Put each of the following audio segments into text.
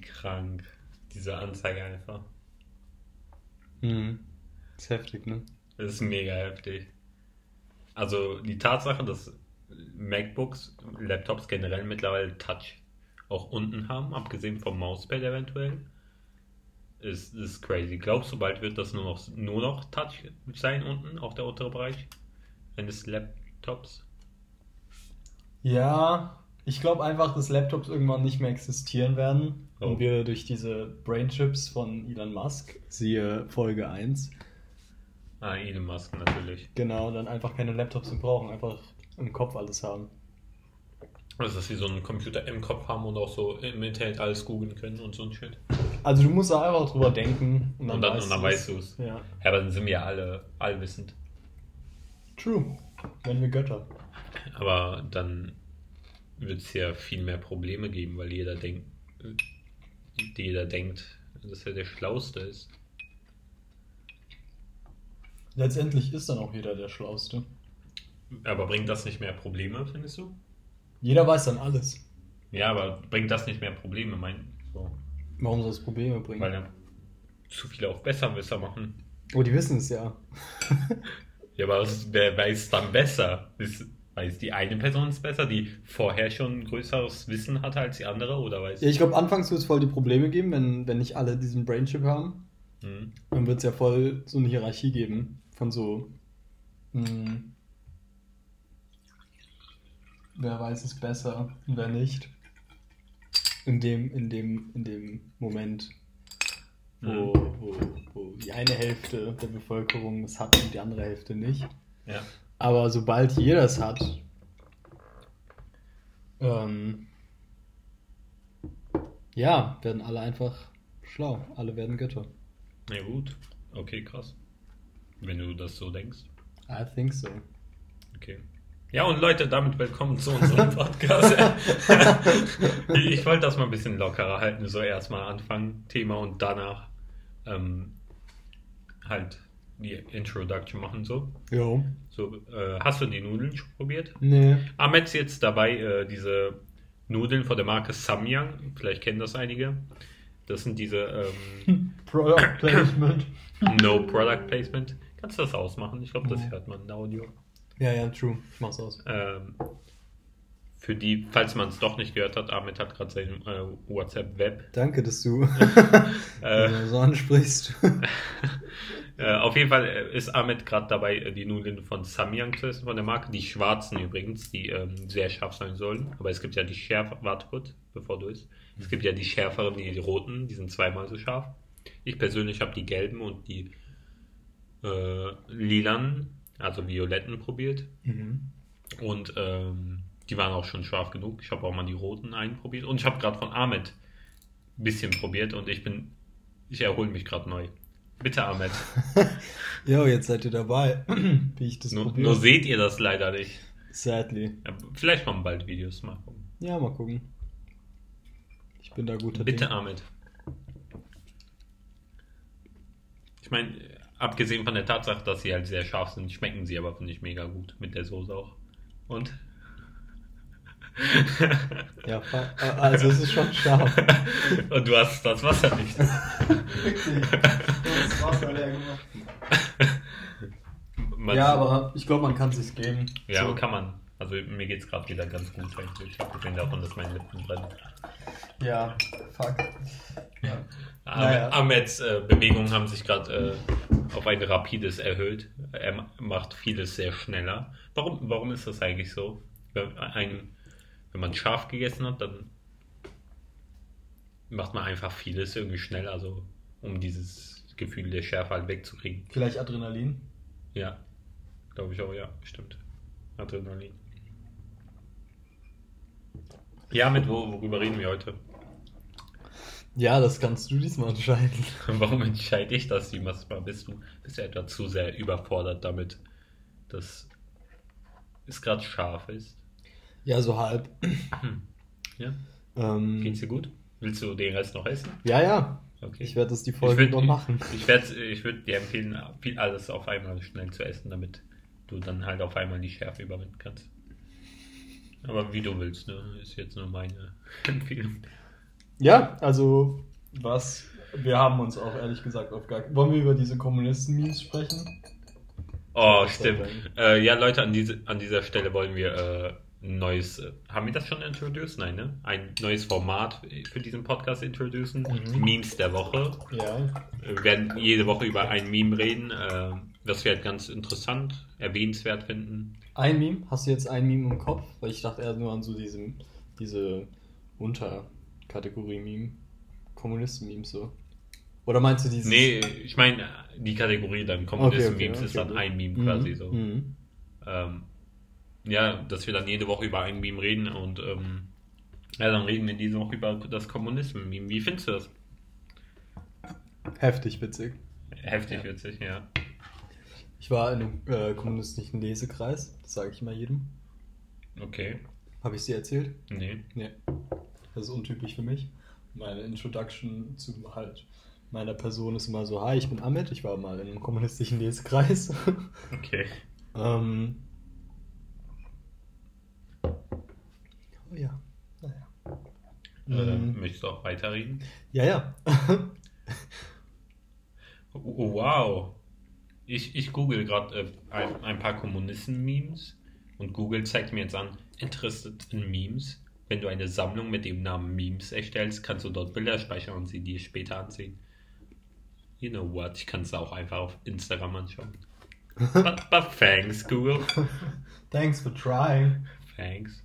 krank. Diese Anzeige einfach. Mhm. Ist heftig, ne? Das ist mega heftig. Also die Tatsache, dass MacBooks, Laptops generell mittlerweile Touch auch unten haben, abgesehen vom Mauspad eventuell, ist, ist crazy. Glaubst du, bald wird das nur noch, nur noch Touch sein unten, auch der untere Bereich eines Laptops? Ja, ich glaube einfach, dass Laptops irgendwann nicht mehr existieren werden Oh. und wir durch diese Brainchips von Elon Musk, siehe Folge 1, Ah, Elon Musk natürlich. genau, dann einfach keine Laptops mehr brauchen, einfach im Kopf alles haben. Also, dass sie so einen Computer im Kopf haben und auch so im Internet alles googeln können und so ein Shit. Also du musst da einfach drüber denken und dann, Und dann, weißt, und dann weißt du es. Ja. Ja, aber dann sind wir ja alle allwissend. True. Wenn wir Götter. Aber dann wird es ja viel mehr Probleme geben, weil jeder denkt, jeder denkt, dass er der Schlauste ist. Letztendlich ist dann auch jeder der Schlauste. Aber bringt das nicht mehr Probleme, findest du? Jeder weiß dann alles. Ja, aber bringt das nicht mehr Probleme, mein so, Warum soll es Probleme bringen? weil dann zu viele auf Besserwisser machen. oh, die wissen es ja. Ja, aber wer weiß dann besser? Ist, weiß die eine Person es besser, die vorher schon größeres Wissen hatte als die andere, oder weiß Ja, ich glaube, anfangs wird es voll die Probleme geben, wenn, wenn nicht alle diesen Brainchip haben. Hm. Dann wird es ja voll so eine Hierarchie geben von so. Mh, wer weiß es besser und wer nicht. In dem, in dem, in dem Moment, wo, wo, wo die eine Hälfte der Bevölkerung es hat und die andere Hälfte nicht. Ja. Aber sobald jeder es hat, ähm, ja, werden alle einfach schlau. Alle werden Götter. Na gut. Okay, krass. Wenn du das so denkst. I think so. Okay. Ja, und Leute, damit willkommen zu unserem Podcast. ich wollte das mal ein bisschen lockerer halten, so erstmal anfangen, Thema und danach ähm, halt die Introduction machen so. Jo. so äh, hast du die Nudeln schon probiert? Nee. Ahmed ist jetzt dabei, äh, diese Nudeln von der Marke Samyang, vielleicht kennen das einige. Das sind diese ähm, Product Placement. No Product Placement. Kannst du das ausmachen? Ich glaube, das hört man in Audio. ja, ja, true. Ich mach's aus. Ähm, für die, falls man es doch nicht gehört hat, Ahmed hat gerade sein äh, WhatsApp-Web. Danke, dass du Äh, so ansprichst. Äh, auf jeden Fall äh, ist Ahmed gerade dabei, äh, die Nudeln von Samyang zu essen, von der Marke. Die schwarzen übrigens, die ähm, sehr scharf sein sollen. Aber es gibt ja die schärfer. Warte kurz, bevor du isst. Es gibt ja die schärferen, die, die roten, die sind zweimal so scharf. Ich persönlich habe die gelben und die äh, lilanen, also violetten probiert. mhm. Und ähm, die waren auch schon scharf genug. Ich habe auch mal die roten einprobiert. Und ich habe gerade von Ahmed ein bisschen probiert und ich bin, ich erhole mich gerade neu. Bitte, Ahmed. Jo, jetzt seid ihr dabei, wie ich das Nur, probiere. nur seht ihr das leider nicht. Sadly. Ja, vielleicht kommen bald Videos. Mal gucken. Ja, mal gucken. Ich bin da guter Bitte, Dinge. Ahmed. Ich meine, abgesehen von der Tatsache, dass sie halt sehr scharf sind, schmecken sie aber, finde ich, mega gut. Mit der Soße auch. Und? Ja, also es ist schon scharf. Und du hast das Wasser nicht. das Wasser leer gemacht. Man- Ja, aber ich glaube, man kann es sich geben. Ja, So. kann man. Also mir geht's gerade wieder ganz gut eigentlich. Abgesehen davon, dass meine Lippen brennen. Ja, fuck. Ja. Naja. Ahmeds äh, Bewegungen haben sich gerade äh, auf ein rapides erhöht. Er ma- macht vieles sehr schneller. Warum, warum ist das eigentlich so? Ein, wenn man scharf gegessen hat, dann macht man einfach vieles irgendwie schneller, also um dieses Gefühl der Schärfe halt wegzukriegen. Vielleicht Adrenalin? Ja, glaube ich auch, ja, stimmt. Adrenalin. Ja, mit wo, worüber reden wir heute? Ja, das kannst du diesmal entscheiden. Warum entscheide ich das? Was bist du? Bist du etwa zu sehr überfordert damit, dass es gerade scharf ist? Ja, so halb. Ja? Ähm, Geht's dir gut? Willst du den Rest noch essen? ja, ja. Okay. Ich werde das die Folge würd- noch machen. Ich, werd- ich würde dir empfehlen, viel alles auf einmal schnell zu essen, damit du dann halt auf einmal die Schärfe überwinden kannst. Aber wie du willst, ne? Ist jetzt nur meine Empfehlung. Ja, also was, wir haben uns auch ehrlich gesagt auf gar Wollen wir über diese Kommunisten-Memes sprechen? Oh, stimmt. Äh, ja, Leute, an, diese, an dieser Stelle wollen wir äh, neues, äh, haben wir das schon introduced? Nein, ne? Ein neues Format für diesen Podcast introducen. Mhm. Memes der Woche. Ja. Wir werden jede Woche über ein Meme reden, äh, das wir halt ganz interessant, erwähnenswert finden. Ein Meme? Hast du jetzt ein Meme im Kopf? Weil ich dachte eher nur an so diese, diese Unterkategorie Meme. Kommunisten-Memes so. Oder meinst du dieses? Nee, ich meine, die Kategorie dann Kommunisten-Memes ist dann ein Meme Mhm, quasi so. Mhm. Ähm, ja, dass wir dann jede Woche über ein Meme reden und ähm, ja, dann reden wir diese Woche über das Kommunisten-Meme. Wie findest du das? Heftig witzig. Heftig Ja. witzig, ja. Ich war in einem äh, kommunistischen Lesekreis, das sage ich immer jedem. Okay. Habe ich dir erzählt? Nee. Nee. Das ist untypisch für mich. Meine Introduction zu halt meiner Person ist immer so, hi, ich bin Amit, ich war mal in einem kommunistischen Lesekreis. Okay. ähm, ja, naja. Äh, möchtest du auch weiterreden? Ja, ja. Oh, wow. Ich, ich google gerade äh, ein, ein paar Kommunisten-Memes und Google zeigt mir jetzt an, interested in Memes. Wenn du eine Sammlung mit dem Namen Memes erstellst, kannst du dort Bilder speichern und sie dir später ansehen. You know what? Ich kann es auch einfach auf Instagram anschauen. but, but thanks, Google. Thanks for trying. Thanks.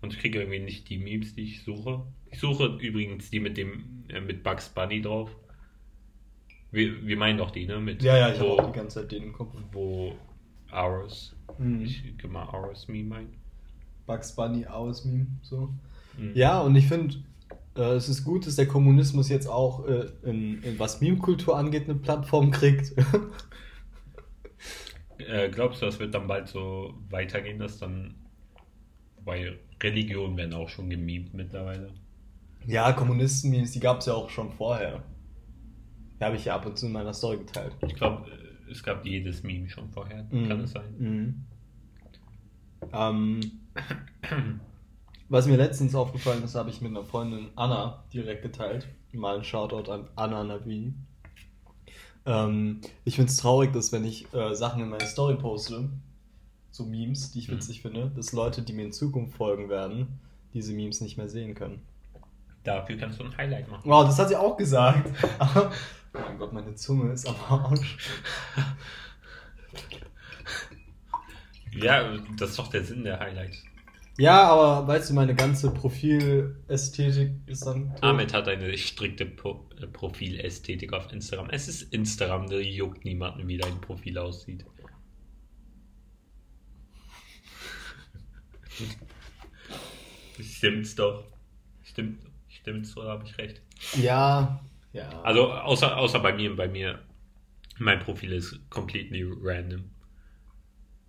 Und ich kriege irgendwie nicht die Memes, die ich suche. Ich suche übrigens die mit dem äh, mit Bugs Bunny drauf. Wir, wir meinen doch die, ne? Mit Ja, ja, ich habe die ganze Zeit den im Kopf. wo Auros. Mhm. Ich gebe mal Auros Meme ein. Bugs Bunny aus Meme, so. Mhm. Ja, und ich finde, äh, es ist gut, dass der Kommunismus jetzt auch, äh, in, in was Meme-Kultur angeht, eine Plattform kriegt. Äh, glaubst du, das wird dann bald so weitergehen, dass dann. Weil Religionen werden auch schon gemimt mittlerweile. ja, Kommunisten-Memes, die gab es ja auch schon vorher. Die habe ich ja ab und zu in meiner Story geteilt. Ich glaube, äh, es gab jedes Meme schon vorher. Kann es sein? Mhm. Ähm, was mir letztens aufgefallen ist, habe ich mit einer Freundin Anna direkt geteilt. Mal ein Shoutout an Anna Navi. Ähm, ich finde es traurig, dass wenn ich äh, Sachen in meine Story poste, so Memes, die ich Mhm. witzig finde, dass Leute, die mir in Zukunft folgen werden, diese Memes nicht mehr sehen können. Dafür kannst du ein Highlight machen. Wow, das hat sie auch gesagt. Oh mein Gott, meine Zunge ist am Arsch. Ja, das ist doch der Sinn der Highlights. Ja, aber weißt du, meine ganze Profilästhetik ist dann. tot. Ahmed hat eine strikte Pro äh, Profilästhetik auf Instagram. Es ist Instagram, da juckt niemanden, wie dein Profil aussieht. Stimmt's doch. Stimmt, stimmt's oder habe ich recht? Ja, ja. Also außer, außer bei mir, bei mir, mein Profil ist completely random.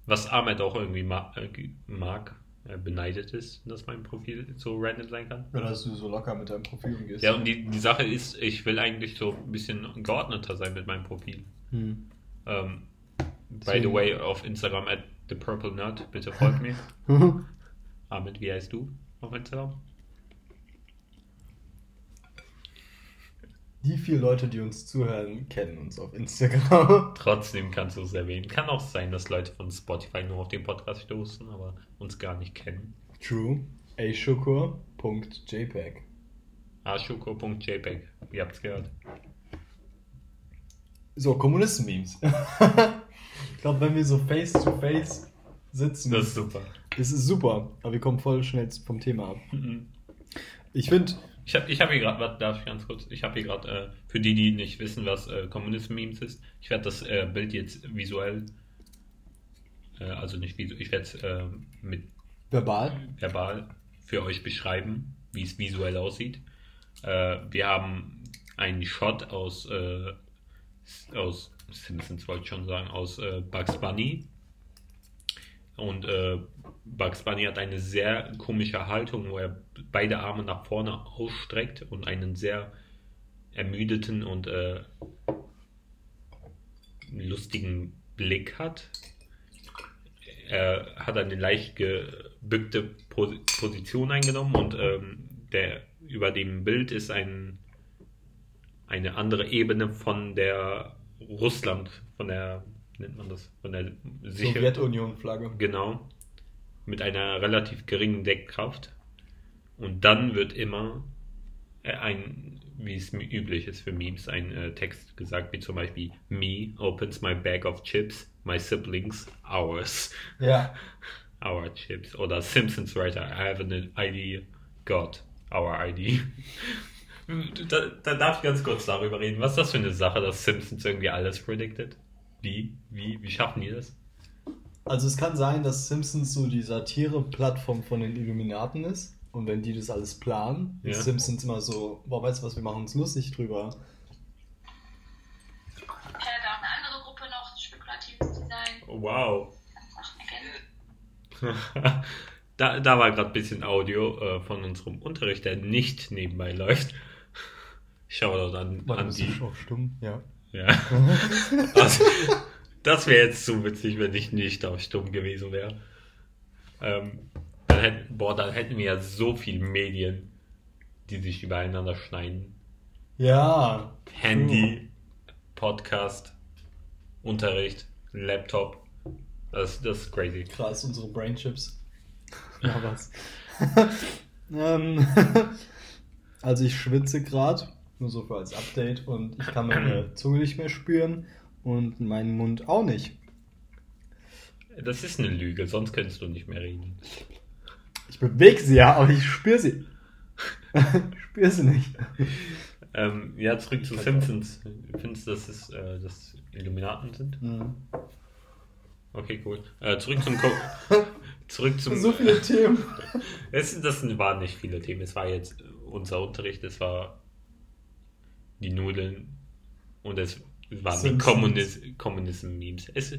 Was Ahmed auch irgendwie ma äh, mag, beneidet ist, dass mein Profil so random sein kann. Ja, dass du so locker mit deinem Profil umgehst. Ja, und die, die Sache ist, ich will eigentlich so ein bisschen geordneter sein mit meinem Profil. Hm. Ähm, by the way, auf Instagram at the purple nerd, bitte folgt mir. Ahmed, wie heißt du auf Instagram? Die vier Leute, die uns zuhören, kennen uns auf Instagram. Trotzdem kannst du es erwähnen. Kann auch sein, dass Leute von Spotify nur auf den Podcast stoßen, aber uns gar nicht kennen. True. ashukur.jpg. aschuko.jpg. Ihr habt's gehört. So, Kommunisten-Memes. ich glaube, wenn wir so face to face sitzen, Das ist super. Das ist super. Aber wir kommen voll schnell vom Thema ab. Mhm. Ich finde, Ich habe ich hab hier gerade, warte, darf ich ganz kurz, ich habe hier gerade, äh, für die, die nicht wissen, was äh, Kommunisten-Memes ist, ich werde das äh, Bild jetzt visuell, äh, also nicht visuell, ich werde es äh, mit verbal. verbal für euch beschreiben, wie es visuell aussieht. Äh, wir haben einen Shot aus, äh, aus Simpsons, wollte ich schon sagen, aus Bugs Bunny. Und äh, Bugs Bunny hat eine sehr komische Haltung, wo er beide Arme nach vorne ausstreckt und einen sehr ermüdeten und äh, lustigen Blick hat. Er hat eine leicht gebückte Pos- Position eingenommen und ähm, der über dem Bild ist ein, eine andere Ebene von der Russland, von der, nennt man das, von der Sowjetunion-Flagge. Genau. Mit einer relativ geringen Deckkraft. Und dann wird immer äh, ein, wie es üblich ist für Memes, ein äh, Text gesagt, wie zum Beispiel Me opens my bag of chips, my siblings ours. Ja. Our chips. Oder Simpsons writer, I have an ID, God, our ID. Da, da darf ich ganz kurz darüber reden. Was ist das für eine Sache, dass Simpsons irgendwie alles predicted? Wie? Wie? Wie schaffen die das? Also es kann sein, dass Simpsons so die Satire-Plattform von den Illuminaten ist. Und wenn die das alles planen, Ja. ist Simpsons immer so, boah, weißt du was, wir machen uns lustig drüber. Ich kenne da auch eine andere Gruppe noch, spekulatives Design. Wow. Da, da war gerade ein bisschen Audio äh, von unserem Unterricht, der nicht nebenbei läuft. Shoutout an, Warte, an bist die. auf stumm? Ja. Ja. Also, das wäre jetzt zu witzig, wenn ich nicht auf stumm gewesen wäre. Ähm, dann hätten, boah, dann hätten wir ja so viele Medien, die sich übereinander schneiden. Ja. Handy, Podcast, Unterricht, Laptop. Das, das ist crazy. Krass, unsere Brainchips. Ja, was? ähm, also ich schwitze gerade, nur so für als Update, und ich kann meine Zunge nicht mehr spüren und meinen Mund auch nicht. Das ist eine Lüge, sonst könntest du nicht mehr reden. Ich bewege sie ja, aber ich spüre sie. ich spüre sie nicht. Ähm, ja, zurück zu Simpsons. Findest du, dass es äh, dass Illuminaten sind? Mhm. Okay, cool. Äh, zurück zum Co zurück zum So viele Themen. Es, das waren nicht viele Themen. Es war jetzt unser Unterricht, es war die Nudeln und es waren die. Kommunis Kommunism-Memes. Es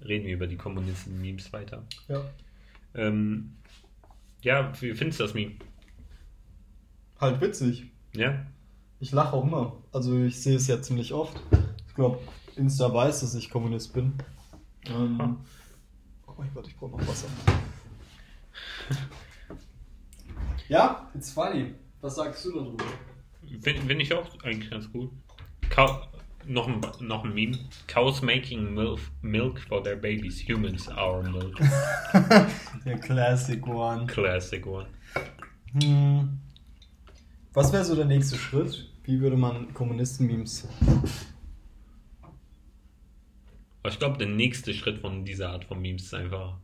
reden wir über die Kommunism-Memes weiter. Ja. Ähm, ja, wie findest du das Meme? Halt witzig. Ja? Ich lache auch immer. Also ich sehe es ja ziemlich oft. Ich glaube, Insta weiß, dass ich Kommunist bin. Ähm, oh mein Gott, ich brauche noch Wasser. ja, it's funny. Was sagst du darüber? Finde find ich auch eigentlich ganz gut. Cow noch, ein, noch ein Meme. Cows making milk, milk for their babies. Humans our milk. Der Classic One. Classic one. Hm. Was wäre so der nächste Schritt? Wie würde man Kommunisten-Memes? Ich glaube, der nächste Schritt von dieser Art von Memes ist einfach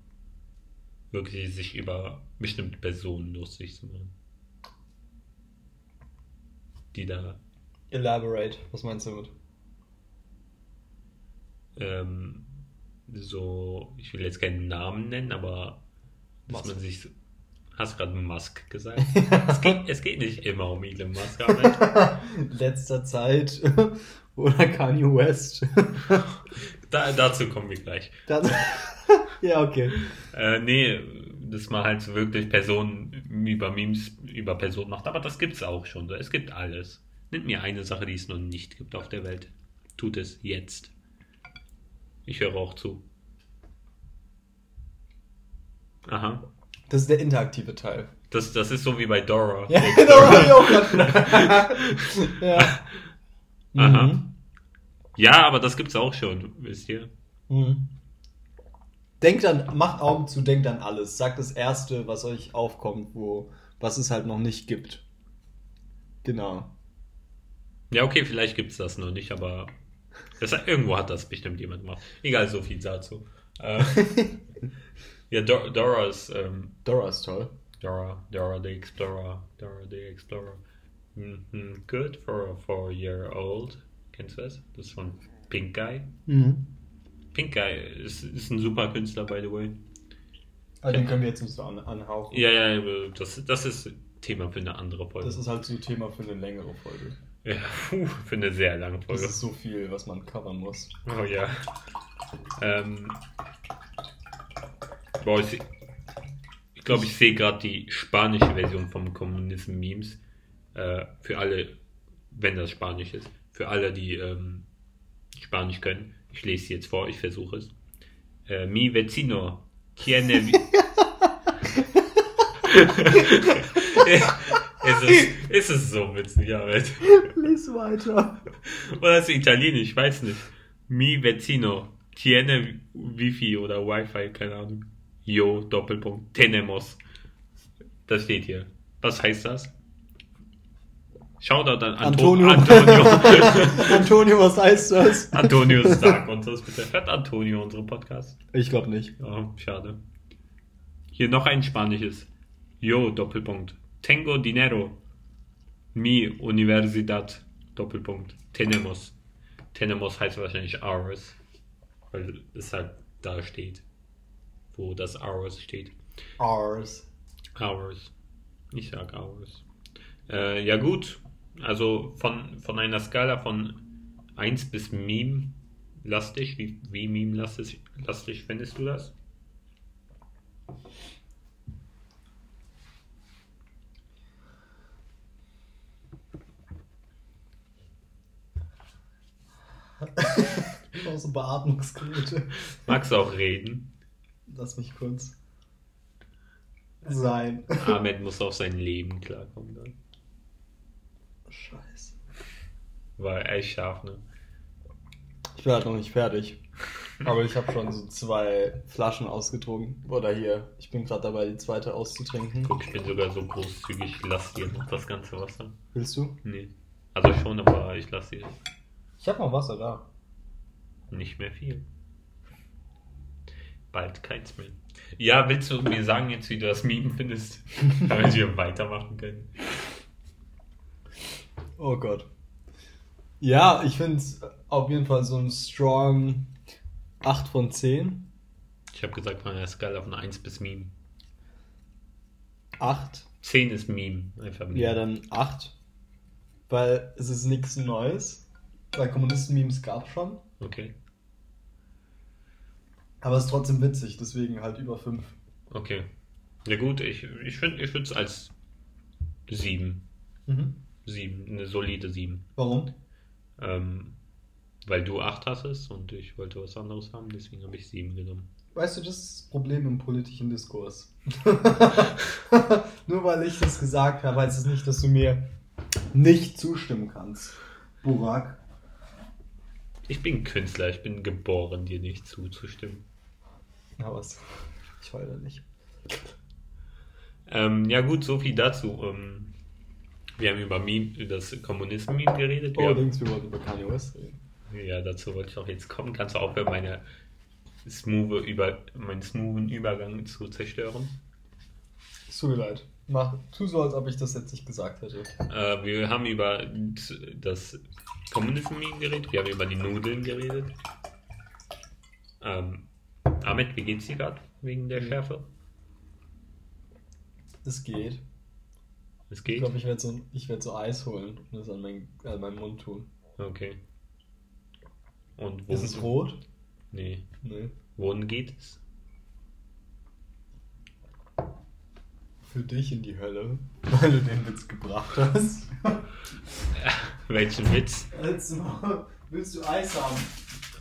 wirklich sich über bestimmte Personen lustig zu machen. Die da Elaborate. Was meinst du damit? ähm, so, ich will jetzt keinen Namen nennen, aber dass Musk. man sich. Hast gerade Musk gesagt? es, geht, es geht nicht immer um Elon Musk, Letzter Zeit. Oder Kanye West. da, dazu kommen wir gleich. Das, ja, okay. Äh, nee, dass man halt so wirklich Personen über Memes über Personen macht, aber das gibt's auch schon. Es gibt alles. Nennt mir eine Sache, die es noch nicht gibt auf der Welt. Tut es jetzt. Ich höre auch zu. Aha. Das ist der interaktive Teil. Das, das ist so wie bei Dora. Ja, hab ich auch ja. Aha. Mhm. ja, aber das gibt's auch schon, wisst ihr? Mhm. Denkt an, macht Augen zu, denkt an alles. Sagt das Erste, was euch aufkommt, wo, was es halt noch nicht gibt. Genau. Ja, okay, vielleicht gibt's das noch nicht, aber das, irgendwo hat das bestimmt jemand gemacht. Egal, so viel dazu. Äh, ja, Dor Dora ist ähm, Dora ist toll. Dora, Dora the Explorer, Dora the Explorer. Mhm, good for a four-year-old. Kennst du das? Das ist von Pink Guy. Mhm. Pink Guy ist, ist ein super Künstler, by the way. Aber den können wir jetzt nicht so an, anhauchen. Ja, ja, das, das ist Thema für eine andere Folge. Das ist halt so Thema für eine längere Folge. ja, puh, für eine sehr lange Das Folge. ist so viel, was man covern muss. Oh ja. Ähm, boah, ich, ich glaube, ich sehe gerade die spanische Version vom Kommunism-Memes. Äh, für alle, wenn das Spanisch ist. Für alle, die ähm, Spanisch können. Ich lese sie jetzt vor, ich versuche es. Äh, mi vecino tiene... Es ist, es ist so witzig, Ahmed. Lies weiter. Oder ist es italienisch? Ich weiß nicht. Mi vecino tiene Wifi oder Wi-Fi, keine Ahnung. Yo, Doppelpunkt. Tenemos. Das steht hier. Was heißt das? Shoutout an Anto Antonio. Antonio. Antonio, was heißt das? Antonio, sag uns das bitte. Hört Antonio unseren Podcast? Ich glaube nicht. Oh, schade. Hier noch ein spanisches. Yo, Doppelpunkt. Tengo dinero. Mi universidad. Doppelpunkt. Tenemos. Tenemos heißt wahrscheinlich ours. Weil es halt da steht. Wo das ours steht. Ours. Ours. Ich sag ours. Äh, ja gut. Also von, von einer Skala von 1 bis Meme lastig. Wie, wie Meme lastig, lastig findest du das? Auch so Beatmungsgeräte. Magst du auch reden? Lass mich kurz sein. Ahmed muss auf sein Leben klarkommen. Dann. Scheiße. War echt scharf, ne? Ich bin halt noch nicht fertig. Aber ich habe schon so zwei Flaschen ausgetrunken. Oder hier, ich bin gerade dabei, die zweite auszutrinken. Guck, ich bin sogar so großzügig. Ich lass dir noch das ganze Wasser. Willst du? Nee. Also schon, aber ich lass dir Ich habe noch Wasser da. nicht mehr viel. Bald keins mehr. Ja, willst du mir sagen jetzt, wie du das Meme findest? Damit wir weitermachen können. Oh Gott. Ja, ich finde es auf jeden Fall so ein strong 8 von 10. Ich habe gesagt, von einer Skala von 1 bis Meme. 8. 10 ist Meme. Einfach Meme. Ja, dann 8. Weil es ist nichts Neues. Weil Kommunisten-Memes gab schon. Okay. Aber es ist trotzdem witzig, deswegen halt über 5. Okay. Ja gut, ich, ich finde ich es als 7. Mhm. 7. Eine solide 7. Warum? Ähm, weil du 8 hattest und ich wollte was anderes haben, deswegen habe ich 7 genommen. Weißt du, das ist das Problem im politischen Diskurs. Nur weil ich das gesagt habe, heißt es nicht, dass du mir nicht zustimmen kannst. Burak. Ich bin Künstler, ich bin geboren, dir nicht zuzustimmen. Ja, was? Ich heule nicht. Ähm, ja gut, so viel dazu. Ähm, wir haben über Meme, das Kommunisten-Meme geredet. Wir Oh, haben, wir wollten über Kanye West reden. ja, dazu wollte ich auch jetzt kommen. Kannst du aufhören, meine smooth über, meinen smoothen Übergang zu zerstören? Es tut mir leid. Mach, tu so, als ob ich das jetzt nicht gesagt hätte. Äh, wir haben über das Kommunisten-Meme geredet, wir haben über die Nudeln geredet. Ähm, Ahmed, wie geht's dir gerade wegen der Mhm. Schärfe? Es geht. Es Ich geht? glaube, ich werde so, ich werd so Eis holen und das an, mein, an meinen Mund tun. Okay. Und wo? Ist es rot? Nee. Nee. Wohin geht es? Für dich in die Hölle, weil du den Witz gebracht hast. Welchen Witz? Also, willst du Eis haben?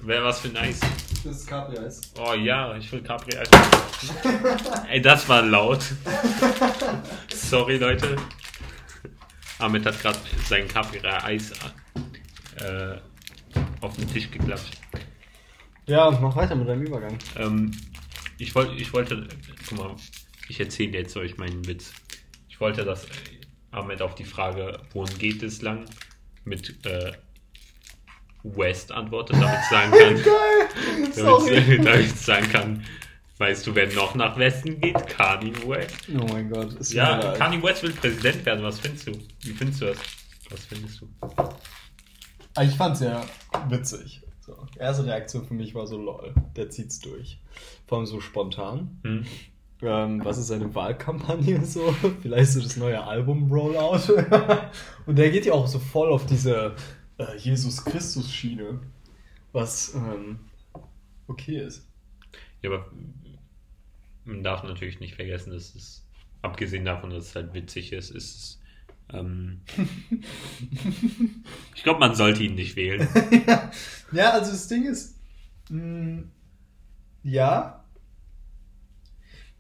Wer was für ein Eis? Das ist Capri-Eis. Oh ja, ich will Capri-Eis. Ey, das war laut. Sorry, Leute. Ahmed hat gerade sein Capri-Eis äh, auf den Tisch geklatscht. Ja, mach weiter mit deinem Übergang. Ähm, ich, wollt, ich wollte, guck mal, ich erzähle jetzt euch meinen Witz. Ich wollte, dass Ahmed auf die Frage, wohin geht es lang, mit äh, West antwortet, damit ich sagen kann, Geil! Damit, damit ich sagen kann, weißt du, wer noch nach Westen geht? Kanye West. Oh mein Gott. Ist Ja. Kanye West will Präsident werden, was findest du? Wie findest du das? Was findest du? Ah, Ich fand's ja witzig. So. Erste Reaktion für mich war so, lol, der zieht's durch. Vor allem so spontan. Hm? Ähm, was ist seine Wahlkampagne so? Vielleicht so das neue Album-Rollout. Und der geht ja auch so voll auf diese äh, Jesus Christus-Schiene. Was ähm, okay ist. Ja, aber man darf natürlich nicht vergessen, dass es, abgesehen davon, dass es halt witzig ist, ist es. Ähm, ich glaube, man sollte ihn nicht wählen. ja, also das Ding ist, mh, ja,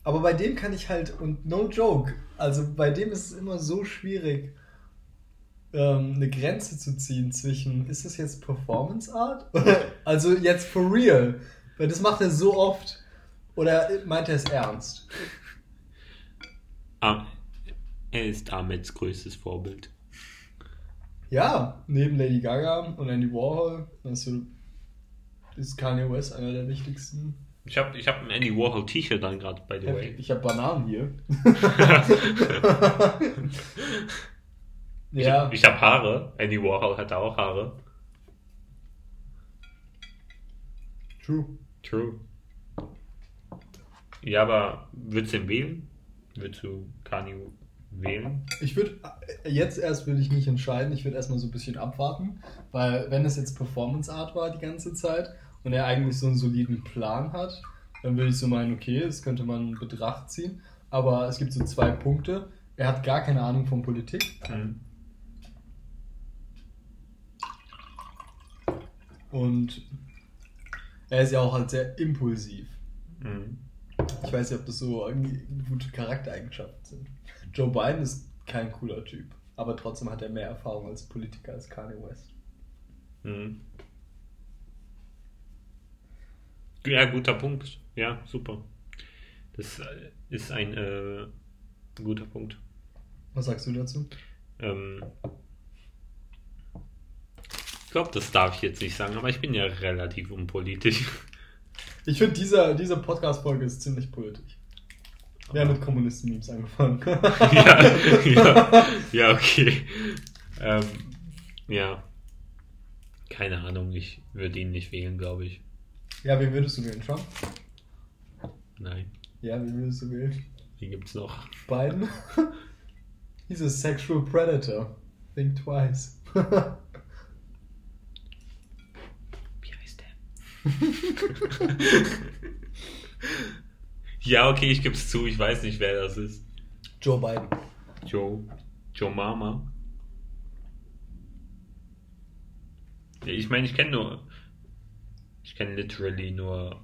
Aber bei dem kann ich halt, und no joke, also bei dem ist es immer so schwierig, ähm, eine Grenze zu ziehen zwischen, ist das jetzt Performance Art? also jetzt for real. Weil das macht er so oft. Oder meint er es ernst? Ah, er ist Ahmeds größtes Vorbild. Ja, neben Lady Gaga und Andy Warhol also ist Kanye West einer der wichtigsten. Ich habe ich hab ein Andy Warhol T-Shirt dann gerade, by the way. Ich habe Bananen hier. Ich, ja, ich habe Haare. Andy Warhol hatte auch Haare. true. True. Ja, aber würdest du ihn wählen? Würdest du Kanye wählen? Ich würde jetzt erst würde ich nicht entscheiden, ich würde erstmal so ein bisschen abwarten, weil wenn es jetzt Performance Art war die ganze Zeit und er eigentlich so einen soliden Plan hat, dann würde ich so meinen, okay, das könnte man in Betracht ziehen, aber es gibt so zwei Punkte. Er hat gar keine Ahnung von Politik Mhm. Und er ist ja auch halt sehr impulsiv. Mhm. Ich weiß nicht, ob das so gute Charaktereigenschaften sind. Joe Biden ist kein cooler Typ, aber trotzdem hat er mehr Erfahrung als Politiker als Kanye West. Mhm. Ja, guter Punkt. Ja, super. Das äh, ist ein äh, guter Punkt. Was sagst du dazu? Ähm, ich glaube, das darf ich jetzt nicht sagen, aber ich bin ja relativ unpolitisch. Ich finde, dieser, diese Podcast-Folge ist ziemlich politisch. Wir haben mit Kommunisten-Memes angefangen. ja, ja, ja, okay. Ähm, ja. Keine Ahnung, ich würde ihn nicht wählen, glaube ich. ja, wen würdest du wählen? Trump? Nein. Ja, wen würdest du wählen? Wie gibt's noch? Biden? He's a sexual predator. Think twice. Wie heißt der? ja, okay, ich gebe es zu, ich weiß nicht, wer das ist. Joe Biden. Joe. Joe Mama. Ich meine, ich kenne nur. Ich kenne literally nur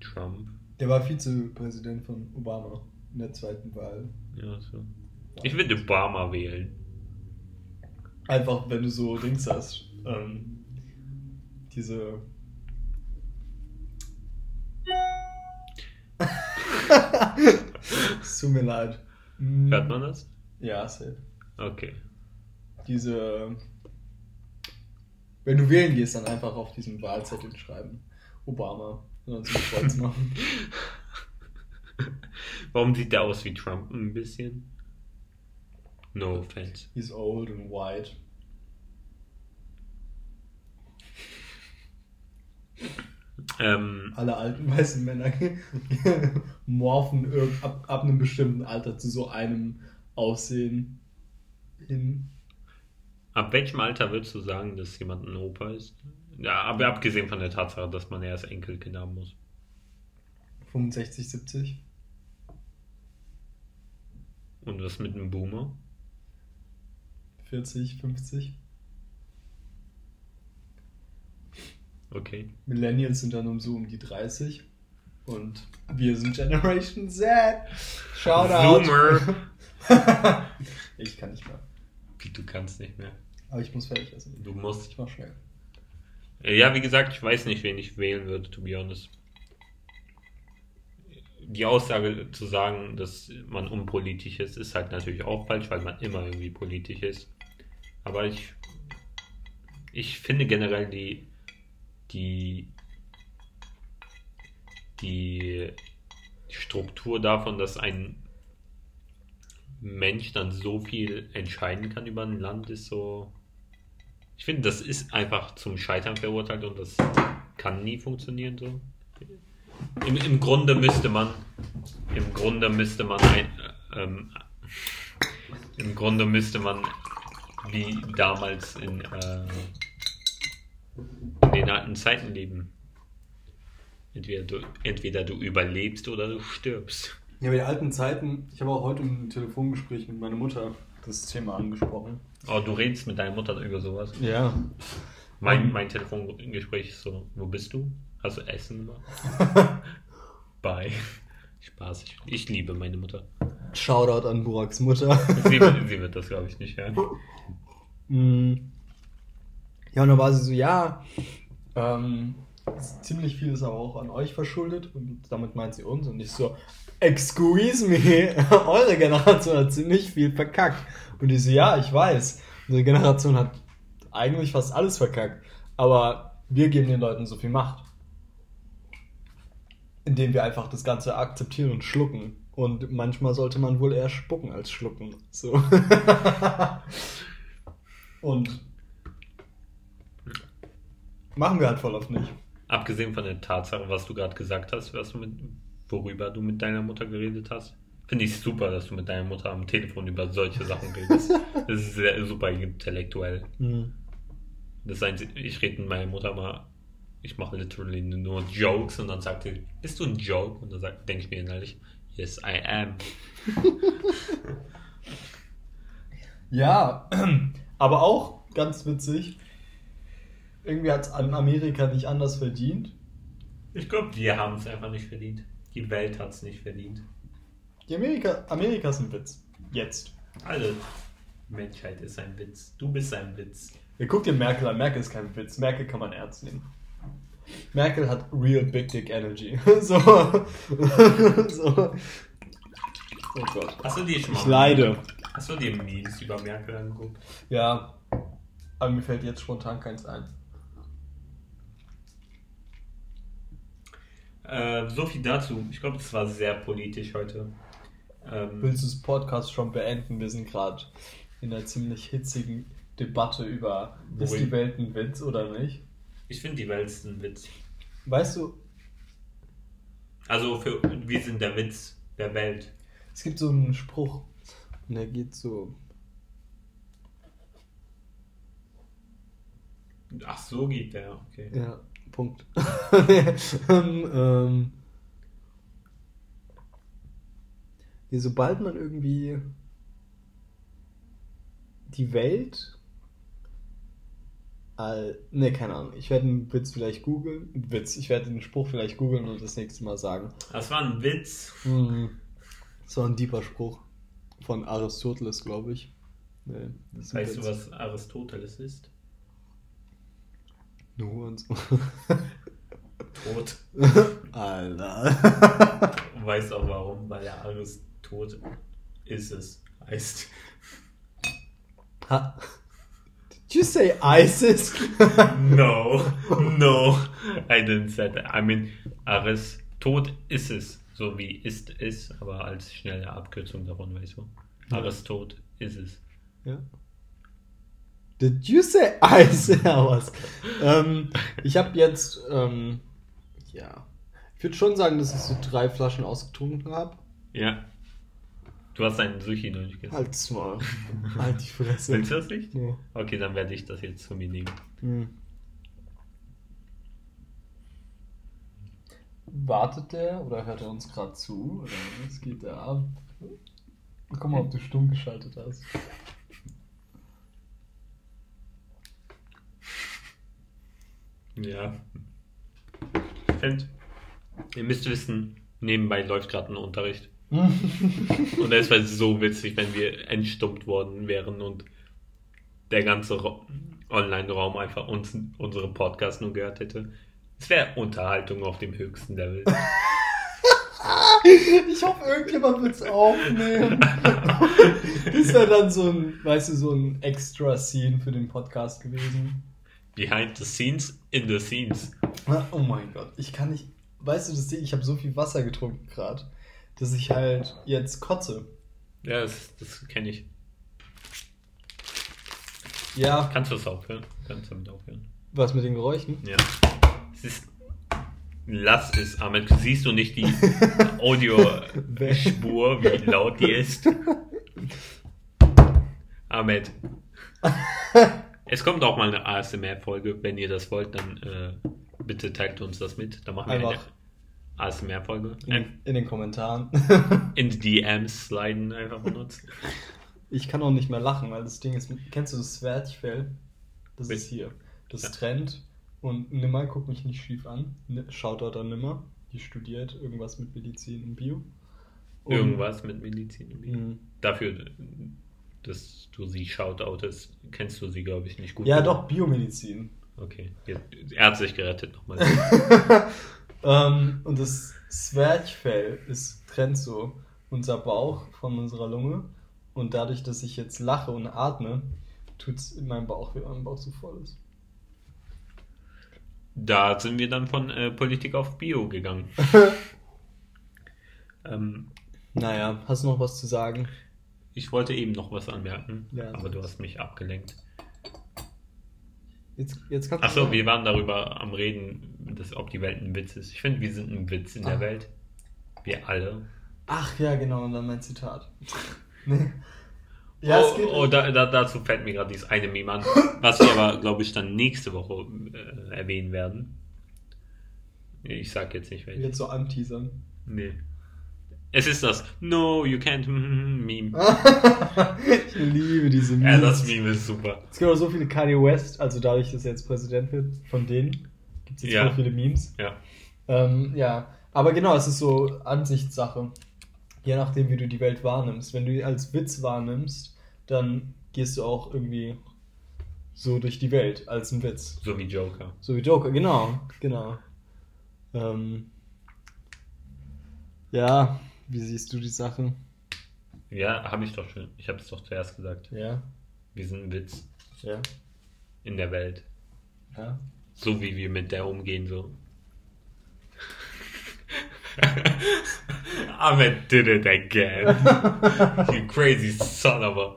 Trump. Der war Vizepräsident von Obama in der zweiten Wahl. Ja, so. Ich würde Obama wählen. Einfach, wenn du so Dings hast. Ähm, diese. Es tut mir leid. Hm, Hört man das? Ja, safe. Okay. Diese. Wenn du wählen gehst, dann einfach auf diesem Wahlzettel schreiben. Obama. Und dann zum Kreuz machen. Warum sieht der aus wie Trump ein bisschen? No offense. He's old and white. Ähm, Alle alten weißen Männer morphen ab, ab einem bestimmten Alter zu so einem Aussehen hin. ab welchem Alter würdest du sagen, dass jemand ein Opa ist? Ja, aber abgesehen von der Tatsache, dass man erst Enkelkind haben muss. 65, 70. Und was mit einem Boomer? 40, 50. Okay. Millennials sind dann um so um die 30. Und wir sind Generation Z. Shoutout. Zoomer. ich kann nicht mehr. Du kannst nicht mehr. Aber ich muss fertig essen. Du musst. Ich mach schnell. Äh, Ja, wie gesagt, ich weiß nicht, wen ich wählen würde, to be honest. Die Aussage zu sagen, dass man unpolitisch ist, ist halt natürlich auch falsch, weil man immer irgendwie politisch ist. Aber ich, ich finde generell die, die, die Struktur davon, dass ein Mensch dann so viel entscheiden kann über ein Land, ist so. Ich finde, das ist einfach zum Scheitern verurteilt und das kann nie funktionieren so. Im, Im Grunde müsste man, im Grunde müsste man ein, ähm, im Grunde müsste man wie damals in, äh, in den alten Zeiten leben. Entweder du, entweder du überlebst oder du stirbst. Ja, bei den alten Zeiten, ich habe auch heute im Telefongespräch mit meiner Mutter das Thema angesprochen. Oh, du redest mit deiner Mutter über sowas. Ja. Mein, mein Telefongespräch ist so, wo bist du? Hast du Essen gemacht? Bye. Spaß. Ich, ich liebe meine Mutter. Shoutout an Buraks Mutter. Sie, sie wird das, glaube ich, nicht hören. Mm. Ja, und dann war sie so, ja, ähm, ziemlich viel ist aber auch an euch verschuldet und damit meint sie uns und ich so, excuse me, eure Generation hat ziemlich viel verkackt. Und ich so, ja, ich weiß, unsere Generation hat eigentlich fast alles verkackt, aber wir geben den Leuten so viel Macht. Indem wir einfach das Ganze akzeptieren und schlucken. Und manchmal sollte man wohl eher spucken als schlucken. So. und machen wir halt voll oft nicht. Abgesehen von der Tatsache, was du gerade gesagt hast, was du mit, worüber du mit deiner Mutter geredet hast, finde ich super, dass du mit deiner Mutter am Telefon über solche Sachen redest. Das ist sehr, super intellektuell. Das heißt, ich rede mit meiner Mutter mal, ich mache literally nur Jokes und dann sagt sie, bist du ein Joke? Und dann denke ich mir innerlich, yes, I am. Ja, aber auch ganz witzig. Irgendwie hat es an Amerika nicht anders verdient. Ich glaube, wir haben es einfach nicht verdient. Die Welt hat es nicht verdient. Die Amerika, Amerika ist ein Witz. Jetzt. Alle Menschheit ist ein Witz. Du bist ein Witz. Ja, guck dir Merkel an. Merkel ist kein Witz. Merkel kann man ernst nehmen. Merkel hat real big dick energy. so. so. Oh Gott. Hast du dir schon mal Ich leide. Hast du dir Memes über Merkel angeguckt? Ja. Aber mir fällt jetzt spontan keins ein. Äh, so viel dazu. Ich glaube, es war sehr politisch heute. Ähm, Willst du das Podcast schon beenden? Wir sind gerade in einer ziemlich hitzigen Debatte über, ist Wohin? die Welt ein Witz oder nicht? ich finde die Welt ist ein Witz. Weißt du, Also für wir sind der Witz der Welt. es gibt so einen Spruch und der geht so, Ach so geht der, okay. ja, Punkt. ähm, ähm, nee, sobald man irgendwie die Welt, all, ne, keine Ahnung, ich werde einen Witz vielleicht googeln, Witz, ich werde den Spruch vielleicht googeln und das nächste Mal sagen. Das war ein Witz. Mhm. So ein deeper Spruch von Aristoteles, glaube ich. Nee, das Weißt du, Witz. was Aristoteles ist? Nur und so. Tot. Alter. Weißt auch warum? Weil er Aristot ist es. Heißt. Ha. Did you say ISIS? No, no, I didn't say that. I mean, Aristot ist es. So wie ist es, aber als schnelle Abkürzung davon, weißt du? Ja. Aristot ist es. ja. Did you say ISIS? Ja, was? ähm, ich habe jetzt, ähm, ja. Ich würde schon sagen, dass ich so drei Flaschen ausgetrunken habe. Ja. Du hast einen Sushi noch nicht gegessen. Halt's mal. halt die Fresse. Willst du das nicht? Nee. Okay, dann werde ich das jetzt zu mir nehmen. Hm. Wartet der oder hört er uns gerade zu? Oder was geht da ab? Guck mal, ob du stumm geschaltet hast. Ja. Finde, ihr müsst wissen, nebenbei läuft gerade ein Unterricht. Und es wäre so witzig, wenn wir entstummt worden wären und der ganze Ra- Online-Raum einfach uns, unsere Podcast nur gehört hätte. Es wäre Unterhaltung auf dem höchsten Level. Ich hoffe, irgendjemand wird es aufnehmen. Das wäre dann so ein, weißt du, so ein extra Scene für den Podcast gewesen. Behind the scenes, in the scenes. Oh mein Gott, ich kann nicht. Weißt du, das Ding, ich habe so viel Wasser getrunken gerade, dass ich halt jetzt kotze. Ja, das, das kenne ich. Ja, Kannst du es aufhören? Kannst du damit aufhören? was mit den Geräuschen? Ja. Es ist. Lass es, Ahmed. Siehst du nicht die Audiospur, wie laut die ist? Ahmed. Es kommt auch mal eine ASMR-Folge. Wenn ihr das wollt, dann äh, bitte teilt uns das mit. Dann machen wir Einfach. eine ASMR-Folge. In, in den Kommentaren. In die DMs sliden einfach uns. Ich kann auch nicht mehr lachen, weil das Ding ist. Kennst du das Zwerchfell? Das Mit- ist hier. Das Ja. trennt. Und Nimmer, guck mich nicht schief an. Ni- Shoutout an Nimmer. die studiert irgendwas mit Medizin und Bio. Und- Irgendwas mit Medizin. und Bio. Mhm. Dafür, dass du sie shoutoutest, kennst du sie, glaube ich, nicht gut. Ja, doch, Biomedizin. Okay, er hat sich gerettet nochmal. ähm, und das Zwerchfell ist trennt so unser Bauch von unserer Lunge. Und dadurch, dass ich jetzt lache und atme, tut es in meinem Bauch, wie mein Bauch so voll ist. Da sind wir dann von äh, Politik auf Bio gegangen. ähm, Naja, hast du noch was zu sagen? Ich wollte eben noch was anmerken, Ja, aber du sag's. hast mich abgelenkt. Jetzt, jetzt du Achso, wir waren darüber am Reden, dass, ob die Welt ein Witz ist. Ich finde, wir sind ein Witz in der Ah. Welt. Wir alle. Ach ja, genau, und dann mein Zitat. nee. Ja, oh, es geht. oh da, da, dazu fällt mir gerade dieses eine Meme an, was wir aber, glaube ich, dann nächste Woche äh, erwähnen werden. Ich sag jetzt nicht welches. Jetzt so anteasern. Nee. Es ist das No, you can't Meme. ich liebe diese Ja, Memes. das Meme ist super. Es gibt auch so viele Kanye West, also dadurch, dass er jetzt Präsident wird, von denen gibt es jetzt Ja. so viele Memes. Ja. Ähm, ja, aber genau, es ist so Ansichtssache. Je nachdem, wie du die Welt wahrnimmst. Wenn du die als Witz wahrnimmst, dann gehst du auch irgendwie so durch die Welt als ein Witz. So wie Joker. So wie Joker, genau, genau. Ähm, ja, wie siehst du die Sache? Ja, habe ich doch schon. Ich habe es doch zuerst gesagt. Ja, Wir sind ein Witz ja, in der Welt. ja. So wie wir mit der umgehen, so. Ahmed did it again. you crazy son of a.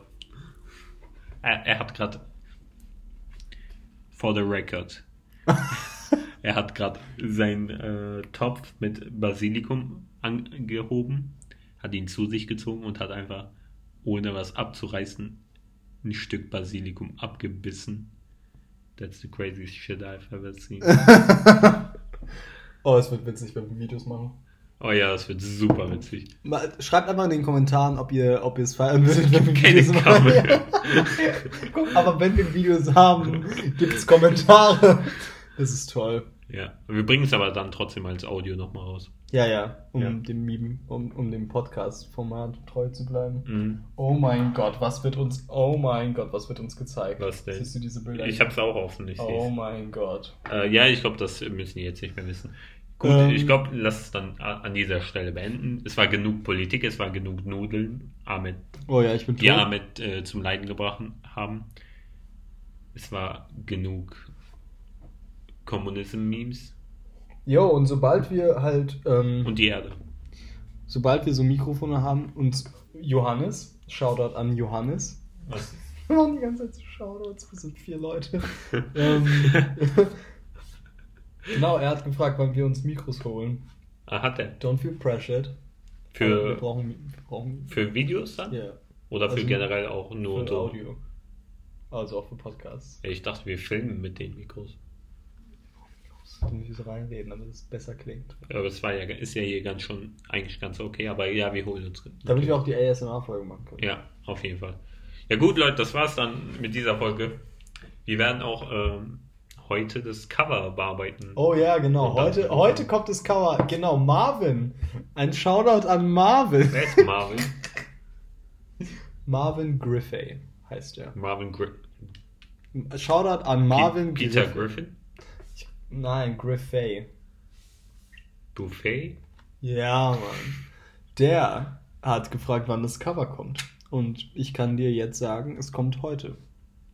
Er, er hat gerade. For the record. er hat gerade seinen äh, Topf mit Basilikum angehoben, hat ihn zu sich gezogen und hat einfach, ohne was abzureißen, ein Stück Basilikum abgebissen. That's the craziest shit I've ever seen. Oh, es wird witzig, wenn wir Videos machen. Oh ja, das wird super witzig. Mal- Schreibt einfach in den Kommentaren, ob ihr, ob ihr es feiern würdet, wenn wir Keine Videos machen. Guck, aber wenn wir Videos haben, gibt es Kommentare. Das ist toll. Ja, wir bringen es aber dann trotzdem als Audio nochmal raus. Ja, ja, um Ja. dem Meme, um, um dem Podcast-Format treu zu bleiben. Mhm. Oh mein Gott, was wird uns, oh mein Gott, was wird uns gezeigt? Was denn? Siehst du diese Bilder? Ich hab's auch offen, ich Oh seh's. mein Gott. Äh, ja, ich glaube, das müssen die jetzt nicht mehr wissen. Gut, Ähm. ich glaube, lass es dann an dieser Stelle beenden. Es war genug Politik, es war genug Nudeln, Ahmed, Oh ja, ich bin die tot. Ahmed äh, zum Leiden gebracht haben. Es war genug Kommunism-Memes Jo, und sobald wir halt, ähm, und die Erde. sobald wir so Mikrofone haben und Johannes, Shoutout an Johannes, Was? Wir machen die ganze Zeit so Shoutouts, wir sind vier Leute. ähm, genau, er hat gefragt, wann wir uns Mikros holen. ah, hat er. Don't feel pressured. Aber wir Für, brauchen, wir brauchen für Videos dann? ja, Oder für Also generell auch nur für so? Audio. Also auch für Podcasts. Ich dachte, wir filmen mit den Mikros. Irgendwie so reinreden, damit es besser klingt. Aber es war ja, ist ja hier ganz schon, eigentlich ganz okay, aber ja, wir holen uns. Damit wir auch die ASMR-Folge machen können. Ja, auf jeden Fall. Ja gut, Leute, das war's dann mit dieser Folge. Wir werden auch ähm, heute das Cover bearbeiten. Oh ja, genau. Heute, heute kommt das Cover. Genau, Marvin. Ein Shoutout an Marvin. Wer ist Marvin? Marvin Griffey heißt er. Marvin Gri Shoutout an Marvin Peter Griffey. Griffin? Nein, Griffey. Buffet? Ja, Mann. Der hat gefragt, wann das Cover kommt. Und ich kann dir jetzt sagen, es kommt heute.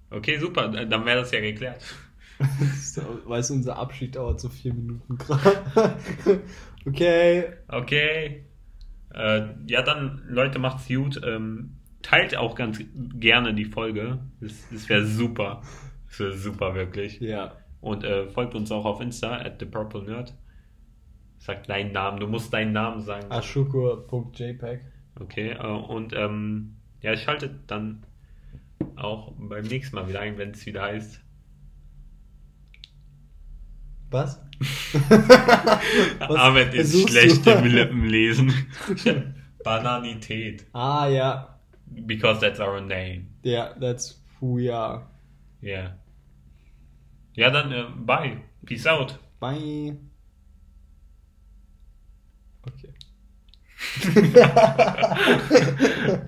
Okay, super, dann wäre das ja geklärt. So, Weißt du, unser Abschied dauert so vier Minuten gerade. okay. Okay. Äh, ja, dann, Leute, macht's gut. Ähm, teilt auch ganz gerne die Folge. Das, das wäre super. Das wäre super, wirklich. Ja. Und äh, folgt uns auch auf Insta, at the purple nerd. Sag deinen Namen, du musst deinen Namen sagen. Ashukur.jpg. Okay, äh, und ähm, ja, schaltet dann auch beim nächsten Mal wieder ein, wenn es wieder heißt. Was? Ahmed ist schlecht du? im Lippenlesen. Bananität. Ah, ja. Because that's our name. Ja, that's who we are. Yeah. Ja, dann äh, bye. Peace out. Bye. Okay.